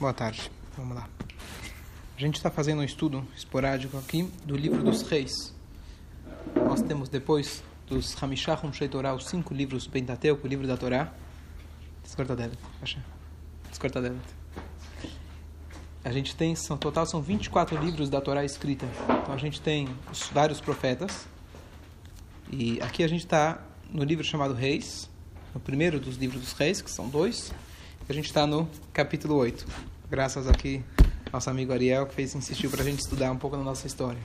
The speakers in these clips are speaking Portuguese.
Boa tarde. Vamos lá. A gente está fazendo um estudo esporádico aqui do livro dos reis. Nós temos depois dos Hamishachum Sheitorah, os cinco livros do Pentateuco, o livro da Torá. Descorta dela. Descorta dela. A gente tem, são, total são 24 livros da Torá escrita. Então a gente tem os, vários profetas. E aqui a gente está no livro chamado Reis, no primeiro dos livros dos reis, que são dois. A gente está no capítulo 8. Graças aqui nosso amigo Ariel, que fez insistiu para a gente estudar um pouco da nossa história.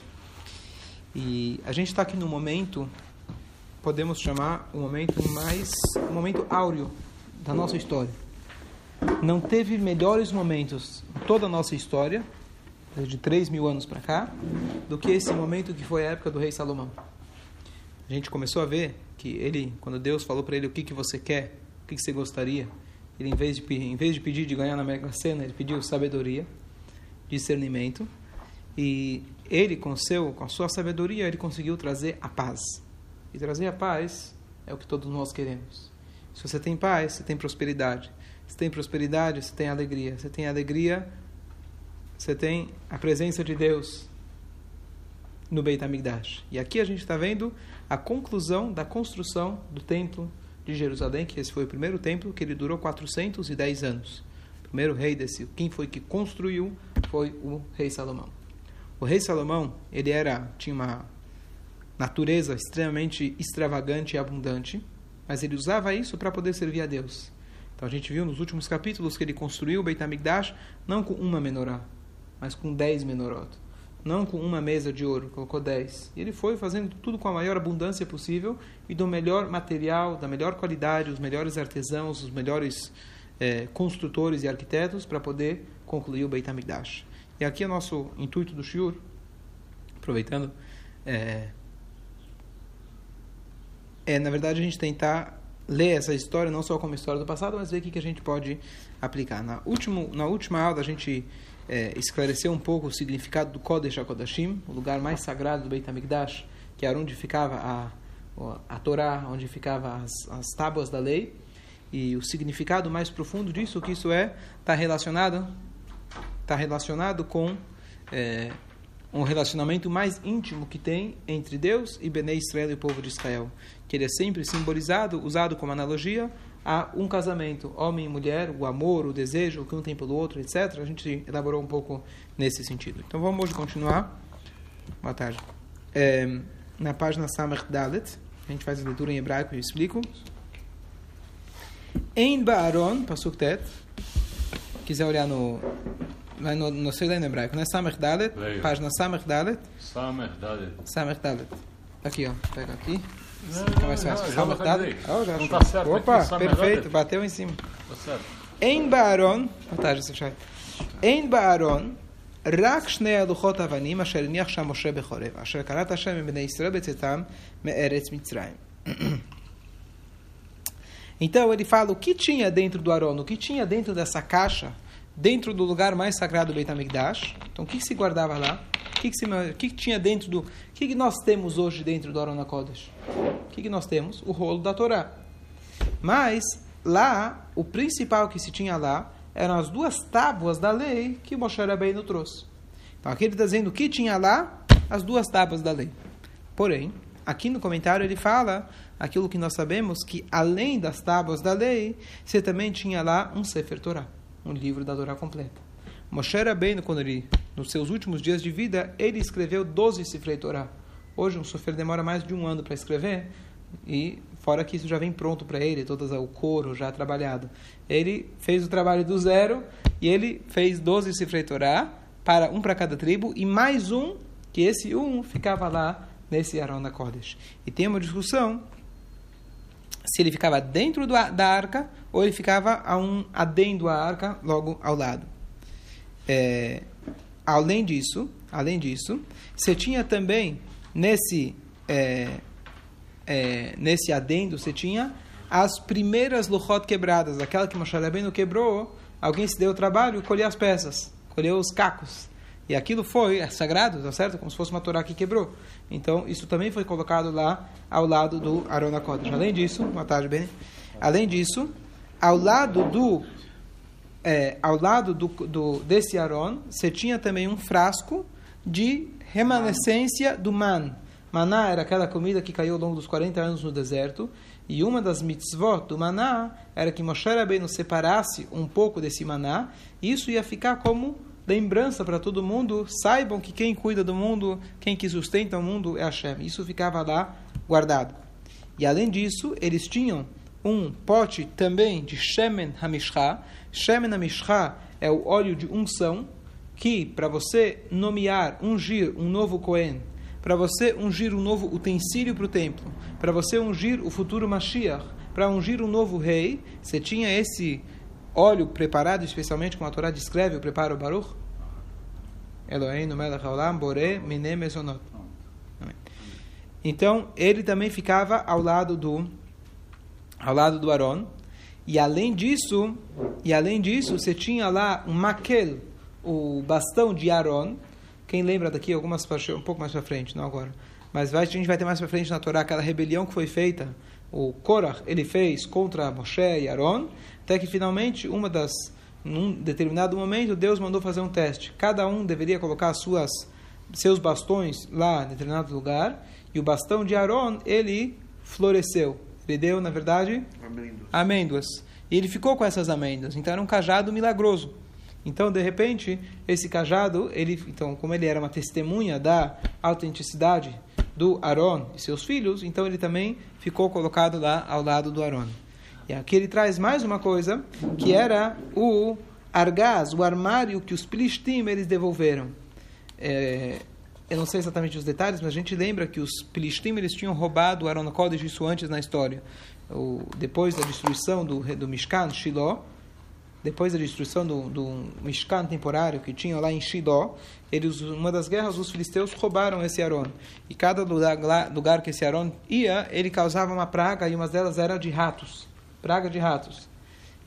E a gente está aqui no momento, podemos chamar um momento mais, um momento áureo da nossa história. Não teve melhores momentos em toda a nossa história, desde 3 mil anos para cá, do que esse momento que foi a época do rei Salomão. A gente começou a ver que ele, quando Deus falou para ele o que, que você quer, o que, que você gostaria, ele, em vez, de, em vez de pedir de ganhar na Mega Sena, ele pediu sabedoria, discernimento. E ele, com, seu, com a sua sabedoria, ele conseguiu trazer a paz. E trazer a paz é o que todos nós queremos. Se você tem paz, você tem prosperidade. Se tem prosperidade, você tem alegria. Se tem alegria, você tem a presença de Deus no Beit HaMikdash. E aqui a gente está vendo a conclusão da construção do templo de Jerusalém, que esse foi o primeiro templo que ele durou 410 anos. O primeiro rei desse, quem foi que construiu foi o rei Salomão. O rei Salomão, ele era tinha uma natureza extremamente extravagante e abundante, mas ele usava isso para poder servir a Deus. Então a gente viu nos últimos capítulos que ele construiu o Beit HaMikdash não com uma menorá, mas com dez menorot não com uma mesa de ouro, colocou dez. E ele foi fazendo tudo com a maior abundância possível e do melhor material, da melhor qualidade, os melhores artesãos, os melhores é, construtores e arquitetos para poder concluir o Beit HaMikdash. E aqui é o nosso intuito do Shiur, aproveitando, é, é na verdade a gente tentar ler essa história não só como história do passado, mas ver o que, que a gente pode aplicar. Na, último, na última aula a gente é, esclarecer um pouco o significado do Kodesh HaKodashim, o lugar mais sagrado do Beit HaMikdash, que era onde ficava a, a Torá, onde ficavam as, as tábuas da lei, e o significado mais profundo disso, que isso é, está relacionado, está relacionado com é, um relacionamento mais íntimo que tem entre Deus e Bnei Israel e o povo de Israel, que ele é sempre simbolizado, usado como analogia a um casamento, homem e mulher, o amor, o desejo, o que um tem pelo outro, etc. A gente elaborou um pouco nesse sentido. Então vamos hoje continuar. Boa tarde. É, na página Samach Dalet, a gente faz a leitura em hebraico e eu explico. Em Baaron, Pasuk Tet, quiser olhar no. Vai no, no sei lá em hebraico, né? Samach Dalet, página Samach Dalet. Samach Dalet. Samach Dalet. Aqui, ó, pega aqui. Não, Fica mais fácil. já Samach localizei. Dalet. Oh, já Não achou. tá certo Opa, aqui, Samach perfeito, Dalet. bateu em cima. Tá certo. אין בארון, מתי זה שי? אין בארון רק שני הלוחות אבנים אשר הניח שם משה בחורב, אשר קראת השם מבני ישראל בצאתם מארץ מצרים. Então ele fala o que tinha dentro do Arão, o que tinha dentro dessa caixa, dentro do lugar mais sagrado do Beit HaMikdash. Então o que, que se guardava lá? Que, que, que, que tinha dentro do... O que, que nós temos hoje dentro do Arão Kodesh? O que, que nós temos? O rolo da Torá. Mas lá, o principal que se tinha lá eram as duas tábuas da lei que Moshe Rabbeinu trouxe. Então aqui ele está dizendo o que tinha lá, as duas tábuas da lei. Porém, aqui no comentário ele fala aquilo que nós sabemos que além das tábuas da lei, você também tinha lá um Sefer Torah, um livro da Torá completa. Moshe Rabbeinu, quando ele, nos seus últimos dias de vida, ele escreveu 12 Sefer Torah. Hoje um Sefer demora mais de um ano para escrever, e fora que isso já vem pronto para ele, todo o couro já trabalhado. Ele fez o trabalho do zero e ele fez 12 Sifrei para um para cada tribo, e mais um, que esse um ficava lá nesse Arão da Kodesh. E tem uma discussão se ele ficava dentro do, da arca ou ele ficava a um adendo à arca logo ao lado. É, além disso, além disso, você tinha também nesse é, é, nesse adendo você tinha as primeiras luchot quebradas, aquela que Moshe Rabbeinu quebrou, alguém se deu o trabalho de colher as peças, colher os cacos. E aquilo foi sagrado, tá certo? Como se fosse uma Torá que quebrou. Então, isso também foi colocado lá ao lado do Arona Kodesh. Além disso, boa tarde. Além disso, ao lado do é, ao lado do, do, desse Aron, você tinha também um frasco de remanescência do man. Maná era aquela comida que caiu ao longo dos 40 anos no deserto. E uma das mitzvot do maná era que Moshe Rabbeinu separasse um pouco desse maná. E isso ia ficar como lembrança para todo mundo. Saibam que quem cuida do mundo, quem que sustenta o mundo é Hashem. Isso ficava lá guardado. E além disso, eles tinham um pote também de Shemen Hamishcha. Shemen Hamishcha é o óleo de unção que, para você nomear, ungir um novo Cohen, para você ungir um novo utensílio para o templo, para você ungir o futuro Mashiach, para ungir um novo rei, você tinha esse óleo preparado especialmente, como a Torá descreve, o preparo Baruch? Haolam mine mesonot. Então, ele também ficava ao lado do ao lado do Aron. E além disso, e além disso, você tinha lá um maquel, o bastão de Aron. Quem lembra daqui algumas um pouco mais para frente, não agora. Mas vai, a gente vai ter mais para frente na Torá aquela rebelião que foi feita, o Korach, ele fez contra Moshe e Aron, até que finalmente uma das num determinado momento Deus mandou fazer um teste. Cada um deveria colocar suas seus bastões lá em determinado lugar, e o bastão de Aron, ele floresceu. Ele deu, na verdade, amêndoas. amêndoas. E ele ficou com essas amêndoas. Então era um cajado milagroso. Então, de repente, esse cajado, ele, então, como ele era uma testemunha da autenticidade do Aaron e seus filhos, então ele também ficou colocado lá ao lado do Aaron. E aqui ele traz mais uma coisa, que era o argaz, o armário que os Plishtim eles devolveram. É, eu não sei exatamente os detalhes, mas a gente lembra que os Plishtim eles tinham roubado o Aaron Kodesh, isso antes na história. O, depois da destruição do, do Mishkan, Shiloh, depois da destruição do, do Mishkan temporário que tinha lá em Shiloh, eles, uma das guerras, os filisteus roubaram esse Aaron. E cada lugar, lugar que esse Aaron ia, ele causava uma praga, e uma delas era de ratos. Praga de ratos.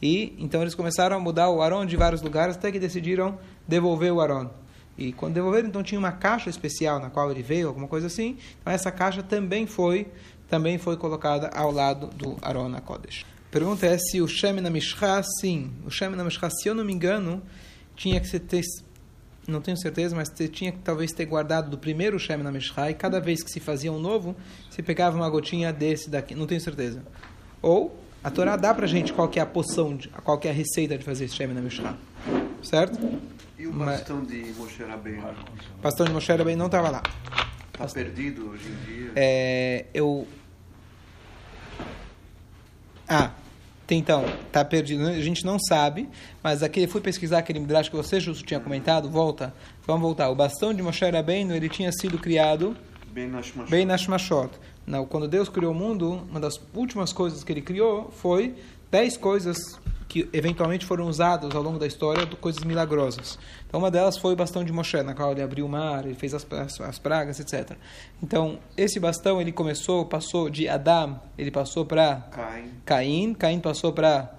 E então eles começaram a mudar o Aaron de vários lugares, até que decidiram devolver o Aaron. E quando devolveram, então tinha uma caixa especial na qual ele veio, alguma coisa assim. Então essa caixa também foi também foi colocada ao lado do Aron Kodesh. Pergunta é se o Shem na Mishra, sim. O Shem na Mishra, se eu não me engano, tinha que ser ter, não tenho certeza, mas tinha que talvez ter guardado do primeiro Shem na Mishra, e cada vez que se fazia um novo, se pegava uma gotinha desse daqui, não tenho certeza. Ou a Torá dá pra gente qual é a poção, de, qual é a receita de fazer Shem na Mishra. Certo? E o bastão Mas, de Moshe Rabbeinu? O bastão de Moshe Rabbeinu não estava lá. Está perdido hoje em dia? É, eu... Ah, então, está perdido. A gente não sabe, mas aqui eu fui pesquisar aquele midrash que você justo tinha comentado. Volta, vamos voltar. O bastão de Moshe Rabbeinu, ele tinha sido criado bem na Shmashot. Quando Deus criou o mundo, uma das últimas coisas que ele criou foi dez coisas que eventualmente foram usadas ao longo da história, coisas milagrosas. Então, uma delas foi o bastão de Moshe, na qual ele abriu o mar, ele fez as, as, as pragas, etc. Então, esse bastão, ele começou, passou de Adam, ele passou para Caim. Caim, Caim passou para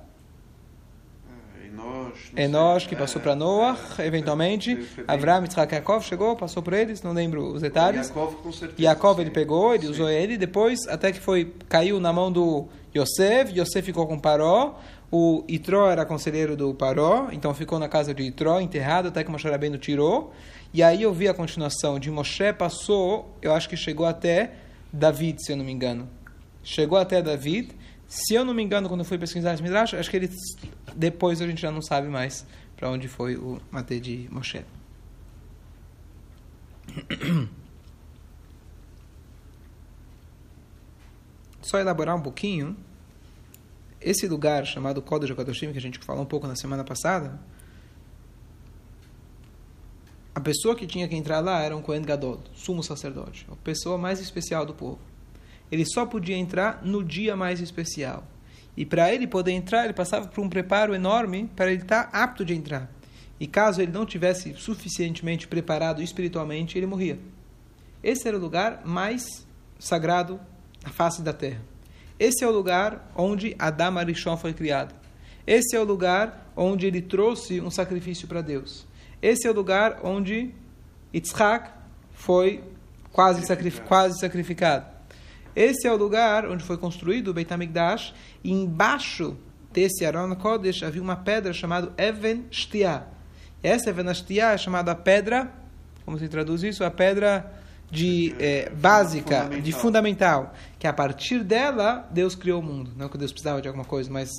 Enosh, que passou para Noah, é, eventualmente. Avram, Yitzhak, Yaakov chegou, passou por eles, não lembro os detalhes. Yaakov, com certeza. Yaakov ele pegou, ele usou ele, depois, até que foi, caiu na mão do Yosef, Yosef ficou com Paró, o Itró era conselheiro do Paró, então ficou na casa de Itró, enterrado, até que Moshe Rabbeinu tirou. E aí eu vi a continuação de Moshe passou, eu acho que chegou até David, se eu não me engano. Chegou até David. Se eu não me engano, quando eu fui pesquisar esse Midrash, acho que ele depois a gente já não sabe mais para onde foi o mate de Moshe. Só elaborar um pouquinho esse lugar chamado Kodesh HaKadoshim, que a gente falou um pouco na semana passada, a pessoa que tinha que entrar lá era um Kohen Gadol, sumo sacerdote, a pessoa mais especial do povo. Ele só podia entrar no dia mais especial. E para ele poder entrar, ele passava por um preparo enorme para ele estar apto de entrar. E caso ele não tivesse suficientemente preparado espiritualmente, ele morria. Esse era o lugar mais sagrado na face da terra. Esse é o lugar onde Adam Arishon foi criado. Esse é o lugar onde ele trouxe um sacrifício para Deus. Esse é o lugar onde Yitzhak foi quase, sacrificado. quase sacrificado. Esse é o lugar onde foi construído o Beit HaMikdash. E embaixo desse Aron Kodesh havia uma pedra chamada Even Shtia. Essa Even Shtia é chamada pedra, como se traduz isso? A pedra de é, básica, fundamental. de fundamental, que a partir dela Deus criou o mundo. Não que Deus precisava de alguma coisa, mas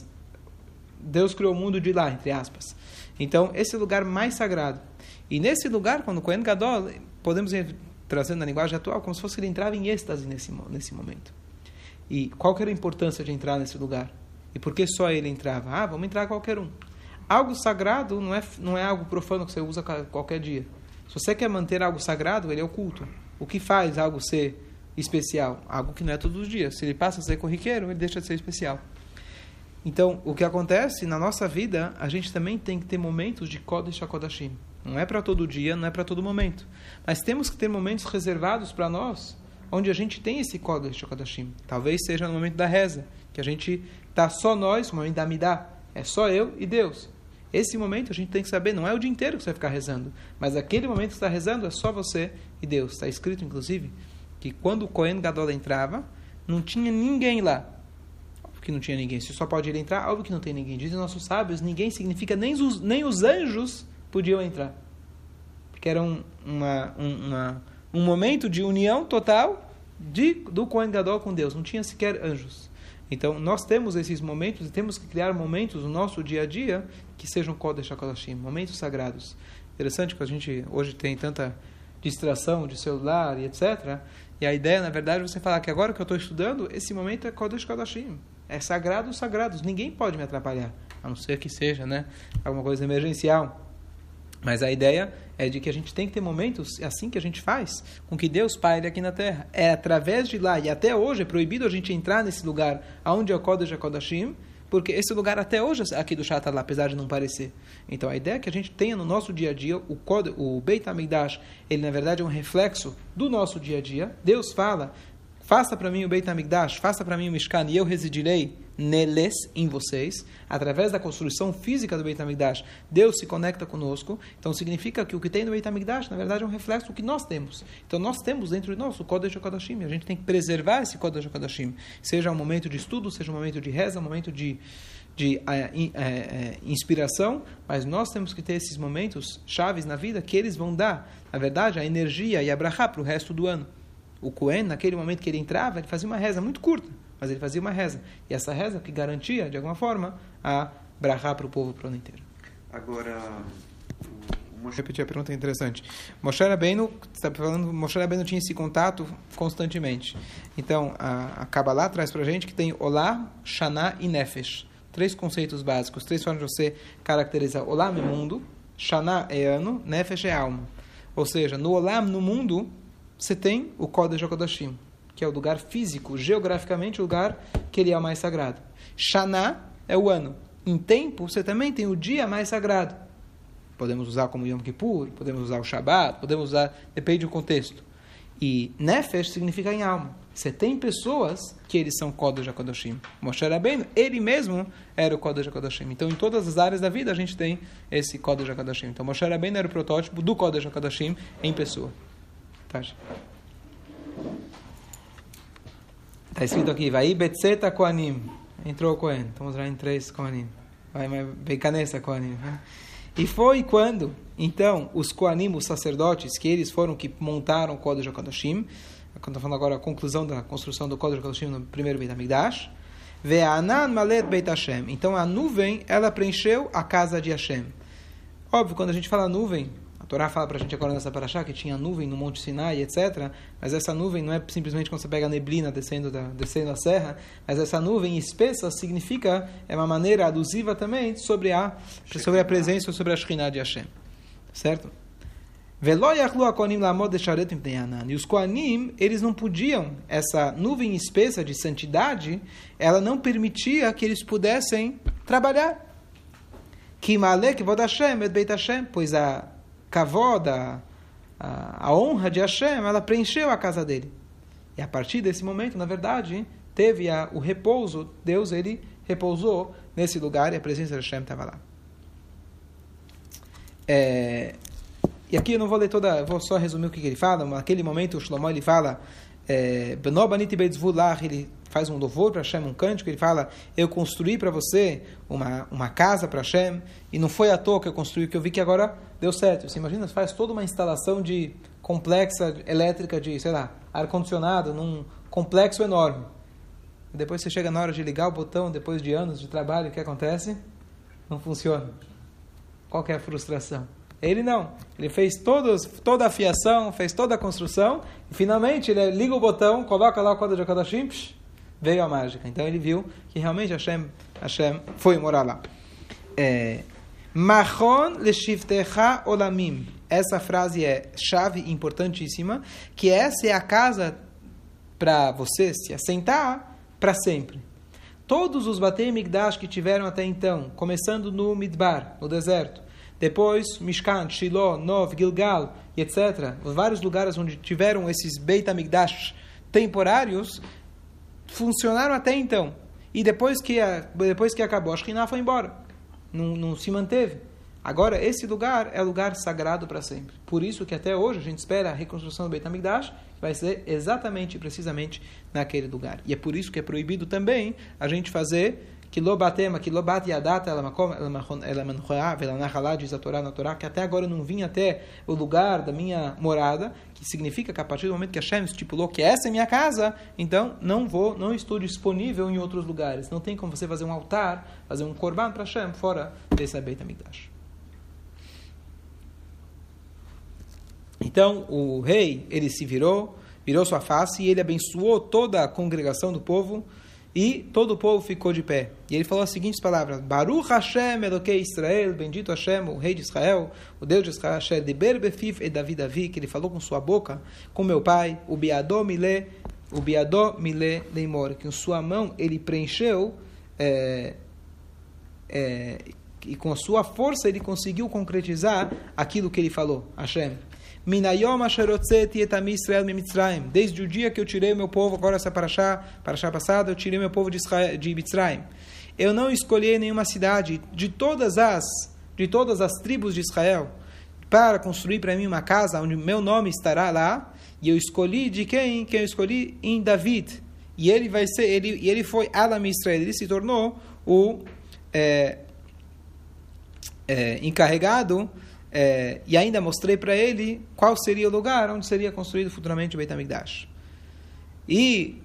Deus criou o mundo de lá, entre aspas. Então, esse é o lugar mais sagrado. E nesse lugar, quando o Kohen Gadol, podemos trazendo na linguagem atual, como se fosse ele entrava em êxtase nesse, nesse momento. E qual era a importância de entrar nesse lugar? E por que só ele entrava? Ah, vamos entrar qualquer um. Algo sagrado não é, não é algo profano que você usa qualquer dia. Se você quer manter algo sagrado, ele é o culto. O que faz algo ser especial? Algo que não é todos os dias. Se ele passa a ser corriqueiro, ele deixa de ser especial. Então, o que acontece na nossa vida, a gente também tem que ter momentos de Kodesh HaKodashim. Não é para todo dia, não é para todo momento. Mas temos que ter momentos reservados para nós, onde a gente tem esse Kodesh HaKodashim. Talvez seja no momento da reza, que a gente está só nós, no momento da Midah. É só eu e Deus. Esse momento a gente tem que saber, não é o dia inteiro que você vai ficar rezando, mas aquele momento que está rezando é só você e Deus. Está escrito, inclusive, que quando o Cohen Gadol entrava, não tinha ninguém lá. Óbvio que não tinha ninguém. Se só pode ele entrar, óbvio que não tem ninguém. Dizem nossos sábios, ninguém significa nem os, nem os anjos podiam entrar. Porque era um, uma, um, uma, um momento de união total de, do Cohen Gadol com Deus. Não tinha sequer anjos. Então, nós temos esses momentos e temos que criar momentos no nosso dia a dia que sejam Kodesh HaKodashim, momentos sagrados. Interessante que a gente hoje tem tanta distração de celular e etc. E a ideia, na verdade, é você falar que agora que eu estou estudando, esse momento é Kodesh HaKodashim. É sagrado, sagrados. Ninguém pode me atrapalhar, a não ser que seja né, alguma coisa emergencial. Mas a ideia é de que a gente tem que ter momentos, é assim que a gente faz, com que Deus paire aqui na Terra. É através de lá, e até hoje é proibido a gente entrar nesse lugar onde é o Kodesh HaKodashim, porque esse lugar até hoje aqui do Shatar lá, apesar de não parecer. Então a ideia é que a gente tenha no nosso dia a dia, o, o Beit HaMikdash, ele na verdade é um reflexo do nosso dia a dia. Deus fala, faça para mim o Beit HaMikdash, faça para mim o Mishkan, e eu residirei neles, em vocês, através da construção física do Beit HaMikdash, Deus se conecta conosco. Então significa que o que tem no Beit HaMikdash, na verdade, é um reflexo do que nós temos. Então nós temos dentro de nós o Kodesh HaKodashim. A gente tem que preservar esse Kodesh HaKodashim. Seja um momento de estudo, seja um momento de reza, um momento de de é, é, inspiração, mas nós temos que ter esses momentos chaves na vida que eles vão dar, na verdade, a energia e a para o resto do ano. O Cohen, naquele momento que ele entrava, ele fazia uma reza muito curta mas ele fazia uma reza. E essa reza que garantia, de alguma forma, a brahá para o povo para o ano inteiro. Agora, Moshe... Repetir a pergunta é interessante. Moshe Rabbeinu, está falando, Moshe Rabbeinu tinha esse contato constantemente. Então, a, a Kabbalah traz para a gente que tem Olá, Shana e Nefesh. Três conceitos básicos, três formas de você caracterizar. Olá é mundo, Shana é ano, Nefesh é alma. Ou seja, no Olam, no mundo, você tem o Kodesh HaKodashim que é o lugar físico, geograficamente o lugar que ele é mais sagrado. Shana é o ano. Em tempo, você também tem o dia mais sagrado. Podemos usar como Yom Kippur, podemos usar o Shabbat, podemos usar, depende do contexto. E Nefesh significa em alma. Você tem pessoas que eles são Kodesh HaKodashim. Moshe Rabbeinu, ele mesmo era o Kodesh HaKodashim. Então, em todas as áreas da vida, a gente tem esse Kodesh HaKodashim. Então, Moshe Rabbeinu era o protótipo do Kodesh HaKodashim em pessoa. Tá? Está escrito aqui, vai betzeta koanim. Entrou o Cohen. Estamos lá em três koanim. Vai, becanessa koanim. Né? E foi quando, então, os koanim, os sacerdotes, que eles foram que montaram o Kodesh HaKadoshim, estou falando agora a conclusão da construção do Kodesh HaKadoshim no primeiro Beit HaMikdash, Ve'anan malet Beit Hashem. Então a nuvem, ela preencheu a casa de Hashem. Óbvio, quando a gente fala nuvem, Torá fala para a gente agora nessa paraxá que tinha nuvem no Monte Sinai, etc. Mas essa nuvem não é simplesmente quando você pega a neblina descendo, da, descendo a serra, mas essa nuvem espessa significa, é uma maneira alusiva também sobre a, sobre a presença, sobre a Shekhinah de Hashem. Certo? E os Koanim, eles não podiam, essa nuvem espessa de santidade, ela não permitia que eles pudessem trabalhar. Pois a kavod, a, a, honra de Hashem, ela preencheu a casa dele. E a partir desse momento, na verdade, teve a, o repouso, Deus ele repousou nesse lugar e a presença de Hashem estava lá. É, e aqui eu não vou ler toda, vou só resumir o que, que ele fala. Naquele momento, o Shlomo ele fala, é, ele faz um louvor para Hashem, um cântico, ele fala, eu construí para você uma, uma casa para Hashem, e não foi à toa que eu construí, que eu vi que agora deu certo. Você imagina, você faz toda uma instalação de complexa elétrica de, sei lá, ar-condicionado, num complexo enorme. Depois você chega na hora de ligar o botão, depois de anos de trabalho, o que acontece? Não funciona. Qual é a frustração? Ele não. Ele fez todos, toda a fiação, fez toda a construção, e finalmente ele liga o botão, coloca lá o código de Kodashim, veio a mágica. Então ele viu que realmente Hashem, Hashem foi morar lá. É, Mahon leshivtecha olamim. Essa frase é chave importantíssima, que essa é a casa para você se assentar para sempre. Todos os Batei Migdash que tiveram até então, começando no Midbar, no deserto, depois Mishkan, Shiloh, Nov, Gilgal, etc., vários lugares onde tiveram esses Beit Amigdash temporários, funcionaram até então. E depois que, depois que acabou, a Shekhinah foi embora. Não, não se manteve. Agora, esse lugar é lugar sagrado para sempre. Por isso que até hoje a gente espera a reconstrução do Beit HaMikdash, que vai ser exatamente e precisamente naquele lugar. E é por isso que é proibido também a gente fazer que lo batema, que lo bate a data, ela diz a Torá na Torá, que até agora eu não vim até o lugar da minha morada, que significa que a partir do momento que Hashem estipulou que essa é minha casa, então não vou, não estou disponível em outros lugares. Não tem como você fazer um altar, fazer um korban para Hashem fora desse Beit HaMikdash. Então o rei, ele se virou, virou sua face e ele abençoou toda a congregação do povo e todo o povo ficou de pé. E ele falou as seguintes palavras: Baruch Hashem Elokei Israel, bendito Hashem, o rei de Israel, o Deus de Israel, Hashem, de Berbefif e Davi Davi, que ele falou com sua boca, com meu pai, o Biadó Mile, o Biadó Mile Leimor, que com sua mão ele preencheu, é, é, e com a sua força ele conseguiu concretizar aquilo que ele falou, Hashem. Minayom asherotzeti etami Israel mimitzrayim. Desde o dia que eu tirei meu povo, agora essa paraxá, paraxá passada, eu tirei meu povo de, Israel, de Mitzrayim. Eu não escolhi nenhuma cidade de todas as de todas as tribos de Israel para construir para mim uma casa onde meu nome estará lá. E eu escolhi de quem? Quem eu escolhi? Em David. E ele vai ser, ele, e ele foi Alam Israel. Ele se tornou o é, é, encarregado é, e ainda mostrei para ele qual seria o lugar onde seria construído futuramente o Beit HaMikdash. E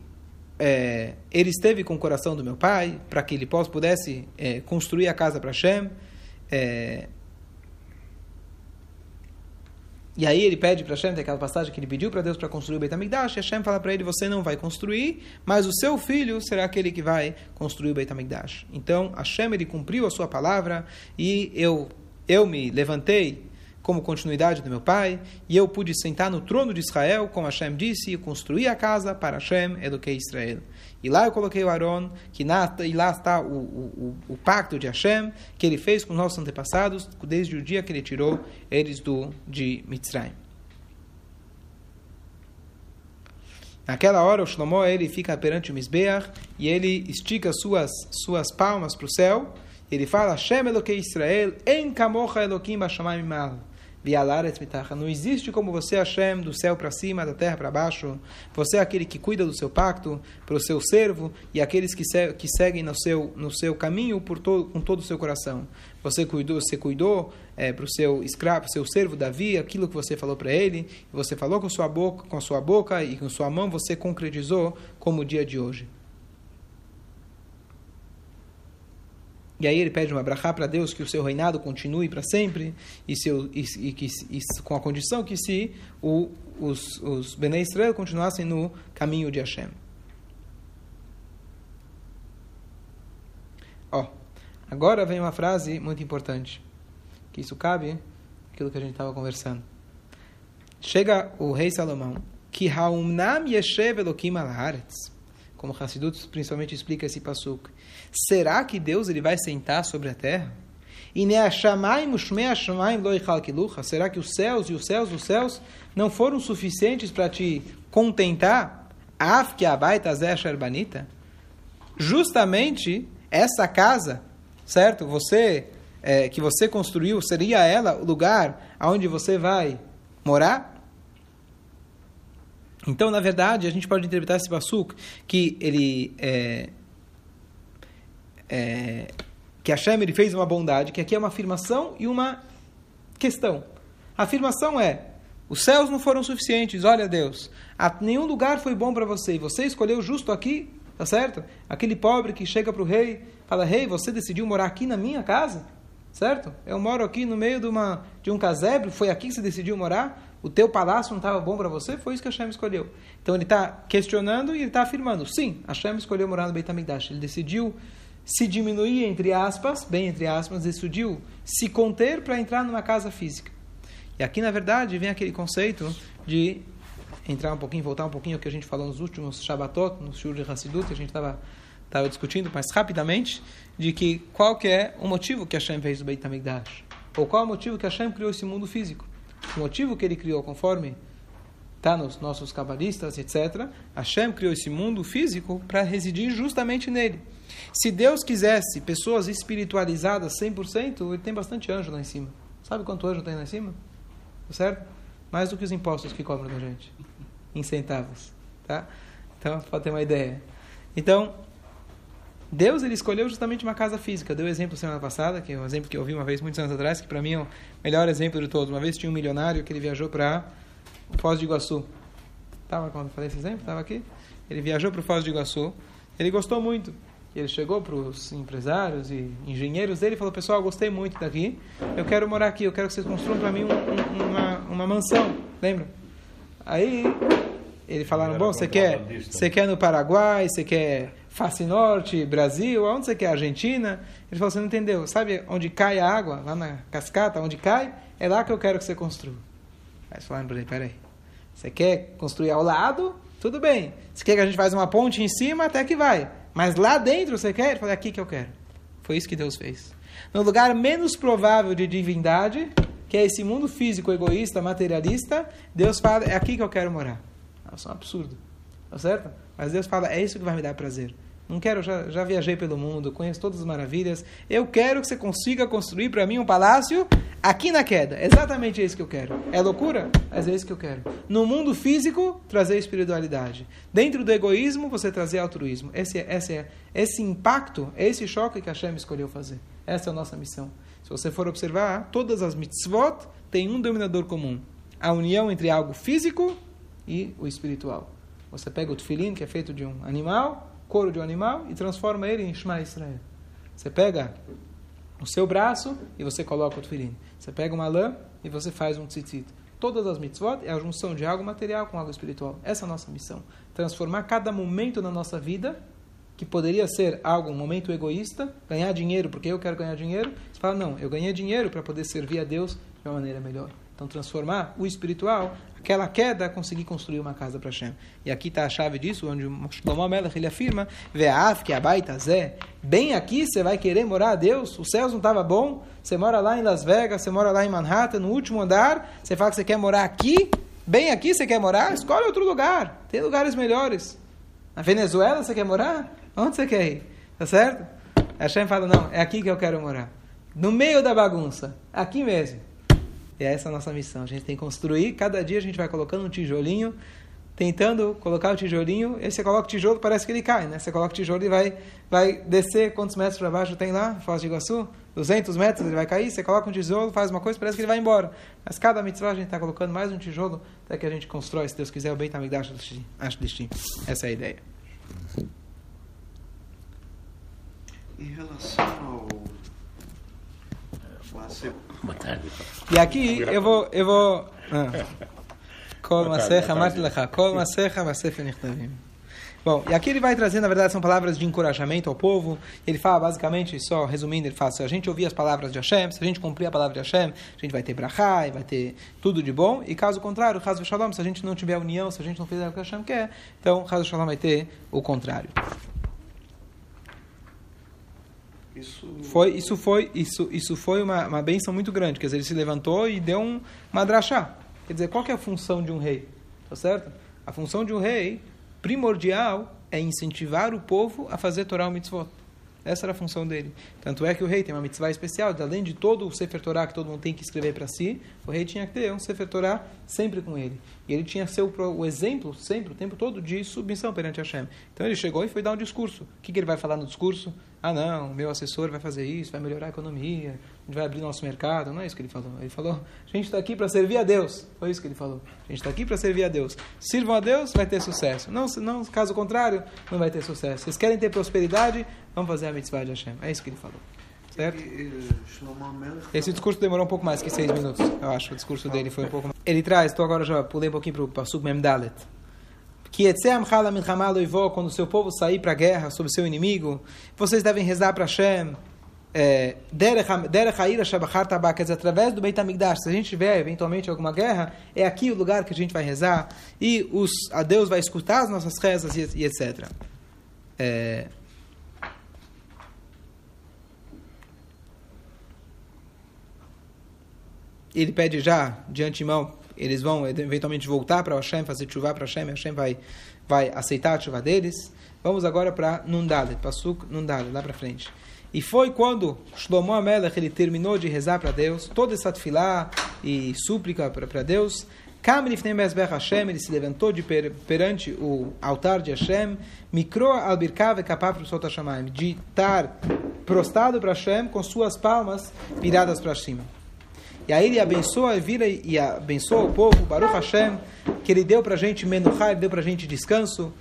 é, ele esteve com o coração do meu pai para que ele pudesse é, construir a casa para Hashem. É, e aí ele pede para Hashem, tem aquela passagem que ele pediu para Deus para construir o Beit HaMikdash, e Hashem fala para ele, você não vai construir, mas o seu filho será aquele que vai construir o Beit HaMikdash. Então, Hashem, ele cumpriu a sua palavra, e eu eu me levantei como continuidade do meu pai, e eu pude sentar no trono de Israel, como Hashem disse, e construir a casa para Hashem, eduquei Israel. E lá eu coloquei o Aaron, que na, e lá está o, o, o, pacto de Hashem, que ele fez com os nossos antepassados, desde o dia que ele tirou eles do, de Mitzrayim. Naquela hora, o Shlomo ele fica perante o Mizbeach e ele estica suas, suas palmas para o céu ele fala, Hashem Elokei Israel, En Kamocha Elokim Bashamayim Mal. Não existe como você, Hashem, do céu para cima, da terra para baixo. Você é aquele que cuida do seu pacto, para o seu servo e aqueles que, se, que seguem no seu, no seu caminho por todo, com todo o seu coração. Você cuidou, você cuidou é, para o seu escravo, seu servo Davi, aquilo que você falou para ele. Você falou com sua boca, com sua boca e com sua mão você concretizou como o dia de hoje. E aí ele pede uma brachá para Deus que o seu reinado continue para sempre e, seu, e, e e, com a condição que se o, os, os Bnei Israel continuassem no caminho de Hashem. Ó, agora vem uma frase muito importante, que isso cabe aquilo que a gente estava conversando. Chega o rei Salomão, que haumnam yeshev elokim al como Hassidut principalmente explica esse pasuk. Será que Deus ele vai sentar sobre a terra? E Será que os céus e os céus os céus não foram suficientes para te contentar? Justamente essa casa, certo? Você é, que você construiu, seria ela o lugar aonde você vai morar? Então, na verdade, a gente pode interpretar esse Basuk que ele é, é, que Hashem ele fez uma bondade, que aqui é uma afirmação e uma questão. A afirmação é: os céus não foram suficientes, olha Deus, nenhum lugar foi bom para você, e você escolheu justo aqui, tá certo? Aquele pobre que chega para o rei, fala: Rei, você decidiu morar aqui na minha casa? Certo? Eu moro aqui no meio de, uma, de um casebre, foi aqui que você decidiu morar? O teu palácio não estava bom para você? Foi isso que Hashem escolheu. Então ele está questionando e ele está afirmando: sim, Hashem escolheu morar no Beit HaMikdash. Ele decidiu se diminuir, entre aspas, bem entre aspas, decidiu se conter para entrar numa casa física. E aqui, na verdade, vem aquele conceito de entrar um pouquinho, voltar um pouquinho ao que a gente falou nos últimos Shabbatot, no Shur de Hassidut, a gente estava estava discutindo, mas rapidamente, de que qual que é o motivo que Hashem fez o Beit HaMikdash. Ou qual é o motivo que Hashem criou esse mundo físico. O motivo que ele criou, conforme está nos nossos cabalistas, etc., Hashem criou esse mundo físico para residir justamente nele. Se Deus quisesse pessoas espiritualizadas 100%, ele tem bastante anjo lá em cima. Sabe quanto anjo tem lá em cima? Certo? Mais do que os impostos que cobram da gente. Em centavos. Tá? Então, pode ter uma ideia. Então, Deus ele escolheu justamente uma casa física. Deu exemplo semana passada, que é um exemplo que eu ouvi uma vez muitos anos atrás, que para mim é o melhor exemplo de todos. Uma vez tinha um milionário que ele viajou para Foz de Iguaçu. Tava quando falei esse exemplo? Tava aqui. Ele viajou para o Foz de Iguaçu. Ele gostou muito. Ele chegou para os empresários e engenheiros dele e falou: Pessoal, gostei muito daqui. Eu quero morar aqui. Eu quero que vocês construam para mim um, um, uma, uma mansão. Lembra? Aí eles falaram: Bom, você quer, você quer no Paraguai? Você quer face norte, Brasil, aonde você quer? Argentina? Ele falou, você não entendeu. Sabe onde cai a água? Lá na cascata, onde cai? É lá que eu quero que você construa. Aí eles falaram para ele, peraí. Você quer construir ao lado? Tudo bem. Você quer que a gente faça uma ponte em cima? Até que vai. Mas lá dentro você quer? É aqui que eu quero. Foi isso que Deus fez. No lugar menos provável de divindade, que é esse mundo físico, egoísta, materialista, Deus fala, é aqui que eu quero morar. Isso é um absurdo. Tá certo? Mas Deus fala, é isso que vai me dar prazer. Não quero, já, já viajei pelo mundo, conheço todas as maravilhas. Eu quero que você consiga construir para mim um palácio aqui na queda. Exatamente isso que eu quero. É loucura? Mas é isso que eu quero. No mundo físico, trazer espiritualidade. Dentro do egoísmo, você trazer altruísmo. Esse, é, esse, é, esse impacto, esse choque que a Hashem escolheu fazer. Essa é a nossa missão. Se você for observar, todas as mitzvot têm um denominador comum. A união entre algo físico e o espiritual. Você pega o tefilim, que é feito de um animal, couro de um animal e transforma ele em Shema Israel. Você pega o seu braço e você coloca o tefilim. Você pega uma lã e você faz um tzitzit. Todas as mitzvot é a junção de algo material com algo espiritual. Essa é a nossa missão. Transformar cada momento na nossa vida, que poderia ser algo, um momento egoísta, ganhar dinheiro porque eu quero ganhar dinheiro. Você fala, não, eu ganhei dinheiro para poder servir a Deus de uma maneira melhor. Então, transformar o espiritual, aquela queda, conseguir construir uma casa para Hashem. E aqui está a chave disso, onde Shlomo Melech ele afirma: Ve'af que abaita zé. Bem aqui você vai querer morar a Deus? Os céus não estava bom? Você mora lá em Las Vegas, você mora lá em Manhattan, no último andar. Você fala que você quer morar aqui? Bem aqui você quer morar? Escolhe outro lugar. Tem lugares melhores. Na Venezuela você quer morar? Onde você quer ir? Tá certo? Hashem fala: Não, é aqui que eu quero morar. No meio da bagunça. Aqui mesmo. E essa é a nossa missão. A gente tem que construir, cada dia a gente vai colocando um tijolinho, tentando colocar o tijolinho, e você coloca o tijolo, parece que ele cai, né? Você coloca o tijolo e vai, vai descer, quantos metros para baixo tem lá, Foz de Iguaçu? 200 metros, ele vai cair, você coloca um tijolo, faz uma coisa, parece que ele vai embora. Mas cada mitzvah a gente está colocando mais um tijolo, até que a gente constrói, se Deus quiser, o Beit HaMikdash Ashdishtim. Essa é a ideia. Em relação ao Boa tarde. E aqui eu vou. Eu vou Kol Masecha, amarte lecha. Kol Masecha, Masefer Nichtavim. Bom, e aqui ele vai trazer, na verdade, são palavras de encorajamento ao povo. Ele fala, basicamente, só resumindo, ele fala, se a gente ouvir as palavras de Hashem, se a gente cumprir a palavra de Hashem, a gente vai ter brachá, vai ter tudo de bom. E caso contrário, caso shalom, se a gente não tiver união, se a gente não fizer o que Hashem quer, então caso shalom vai ter o contrário. Isso foi, isso foi, isso, isso foi uma, uma benção muito grande. Quer dizer, ele se levantou e deu um madrachá. Quer dizer, qual que é a função de um rei? Tá certo? A função de um rei primordial é incentivar o povo a fazer Torah e Mitzvot. Essa era a função dele. Tanto é que o rei tem uma mitzvah especial, além de todo o Sefer Torah que todo mundo tem que escrever para si, o rei tinha que ter um Sefer Torah sempre com ele. E ele tinha seu o exemplo sempre, o tempo todo, de submissão perante Hashem. Então ele chegou e foi dar um discurso. O que, que ele vai falar no discurso? Ah, não, meu assessor vai fazer isso, vai melhorar a economia, a gente vai abrir nosso mercado. Não é isso que ele falou. Ele falou: a gente está aqui para servir a Deus. Foi isso que ele falou. A gente está aqui para servir a Deus. Sirvam a Deus, vai ter sucesso. Não, não, caso contrário, não vai ter sucesso. Vocês querem ter prosperidade? Vamos fazer a mitzvah de Hashem. É isso que ele falou. Certo? Esse discurso demorou um pouco mais que seis minutos, eu acho. O discurso dele foi um pouco mais. Ele traz, estou agora já pulei um pouquinho para o Pasuk Memdalet. Que quando o seu povo sair para a guerra sobre seu inimigo, vocês devem rezar para Hashem. É, através do Beit HaMikdash, se a gente tiver eventualmente alguma guerra, é aqui o lugar que a gente vai rezar e os, a Deus vai escutar as nossas rezas e, e etc. É, ele pede já, de antemão, eles vão eventualmente voltar para Hashem, fazer chuva para Hashem, Hashem vai, vai aceitar a chuva deles. Vamos agora para Nundalet, Pasuk Nundalet, lá para frente. E foi quando Shlomo Amelech ele terminou de rezar para Deus, toda essa tefilá e súplica para Deus, Hashem, ele se levantou de per, perante o altar de Hashem, Mikro albirkav ekapav de estar prostrado para Hashem com suas palmas viradas para cima. E aí ele abençoa, vira e abençoa o povo, Baruch Hashem, que ele deu para a gente menuchar, ele deu para a gente descanso.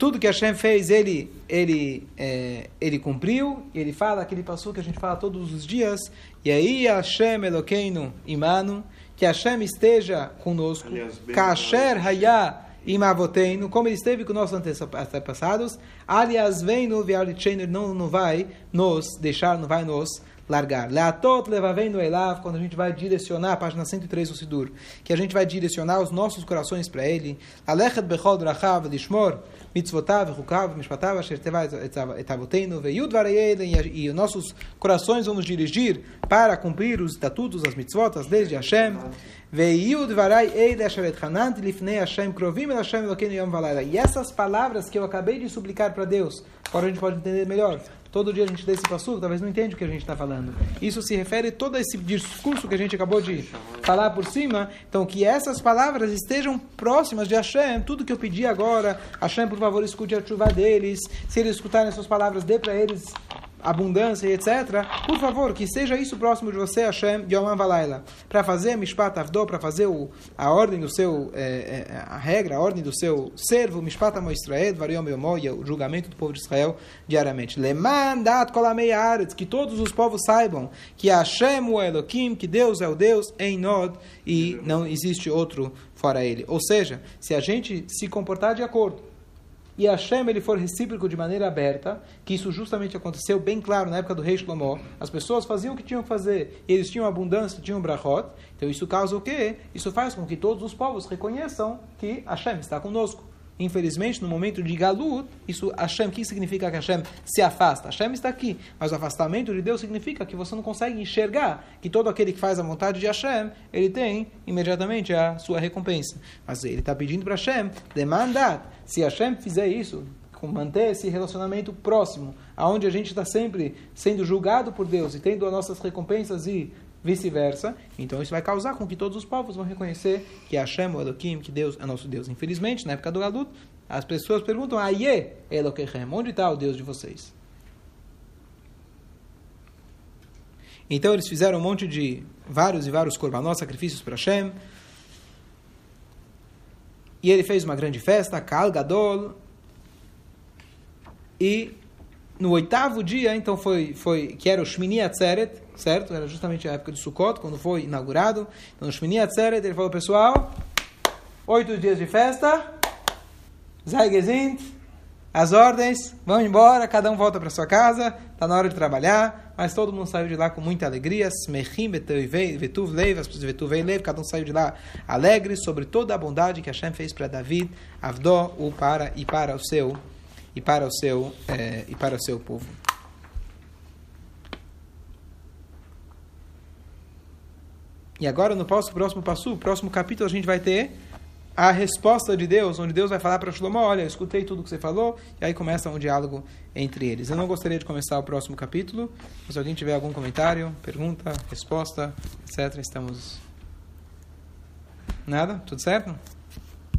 Tudo que Hashem fez, ele, ele, é, ele cumpriu. E ele fala aquele passo que a gente fala todos os dias. E aí Hashem Elokeinu imanu, que Hashem esteja conosco. Kasher Hayah imavoteinu, como ele esteve com nossos antepassados. Aliás, vem no não, não vai nos deixar, não vai nos largar. Quando a gente vai direcionar, página 103 do Sidur, que a gente vai direcionar os nossos corações para ele. E os nossos corações vão nos dirigir para cumprir os estatutos, as mitzvot, as leis de Hashem. E essas palavras que eu acabei de suplicar para Deus, agora a gente pode entender melhor. Todo dia a gente lê esse passo, talvez não entende o que a gente está falando. Isso se refere a todo esse discurso que a gente acabou de falar por cima. Então, que essas palavras estejam próximas de Hashem. Tudo que eu pedi agora, Hashem, por favor, escute a chuva deles. Se eles escutarem essas palavras, dê para eles abundância e etc. Por favor, que seja isso próximo de você, Hashem, Yom Valaila, para fazer Mishpat Avdo, para fazer o, a ordem do seu, é, é, a regra, a ordem do seu servo, Mishpat Amo Israel, Variom Yomoya, o julgamento do povo de Israel diariamente. Lemandat Kolamei Aretz, que todos os povos saibam que Hashem o Elohim, que Deus é o Deus, em Nod, e não existe outro fora ele. Ou seja, se a gente se comportar de acordo e Hashem ele for recíproco de maneira aberta, que isso justamente aconteceu bem claro na época do rei Shlomo, as pessoas faziam o que tinham que fazer, eles tinham abundância, tinham brachot, então isso causa o quê? Isso faz com que todos os povos reconheçam que Hashem está conosco. Infelizmente, no momento de Galut, isso Hashem, o que significa que Hashem se afasta? Hashem está aqui, mas o afastamento de Deus significa que você não consegue enxergar que todo aquele que faz a vontade de Hashem, ele tem imediatamente a sua recompensa. Mas ele está pedindo para Hashem, demanda se Hashem fizer isso, manter esse relacionamento próximo, aonde a gente está sempre sendo julgado por Deus e tendo as nossas recompensas e vice-versa, então isso vai causar com que todos os povos vão reconhecer que Hashem, o Elohim, que Deus é nosso Deus. Infelizmente, na época do Galut, as pessoas perguntam, Aie Elohim, onde está o Deus de vocês? Então eles fizeram um monte de vários e vários korbanot, sacrifícios para Hashem, e ele fez uma grande festa, Kal Gadol. E no oitavo dia, então foi, foi que era o Shmini Atzeret, certo? Era justamente a época de Sukkot, quando foi inaugurado. Então no Shmini Atzeret ele falou, pessoal, oito dias de festa, Zeigezint, as ordens, vão embora, cada um volta para sua casa, está na hora de trabalhar, mas todo mundo saiu de lá com muita alegria, cada um saiu de lá alegre sobre toda a bondade que Hashem fez para David, Avdó, o para e para o seu e para o seu é, e para o seu povo. E agora no próximo passo, próximo capítulo a gente vai ter a resposta de Deus, onde Deus vai falar para Shlomo, olha, eu escutei tudo que você falou, e aí começa um diálogo entre eles. Eu não gostaria de começar o próximo capítulo, mas se alguém tiver algum comentário, pergunta, resposta, etc., estamos... Nada? Tudo certo?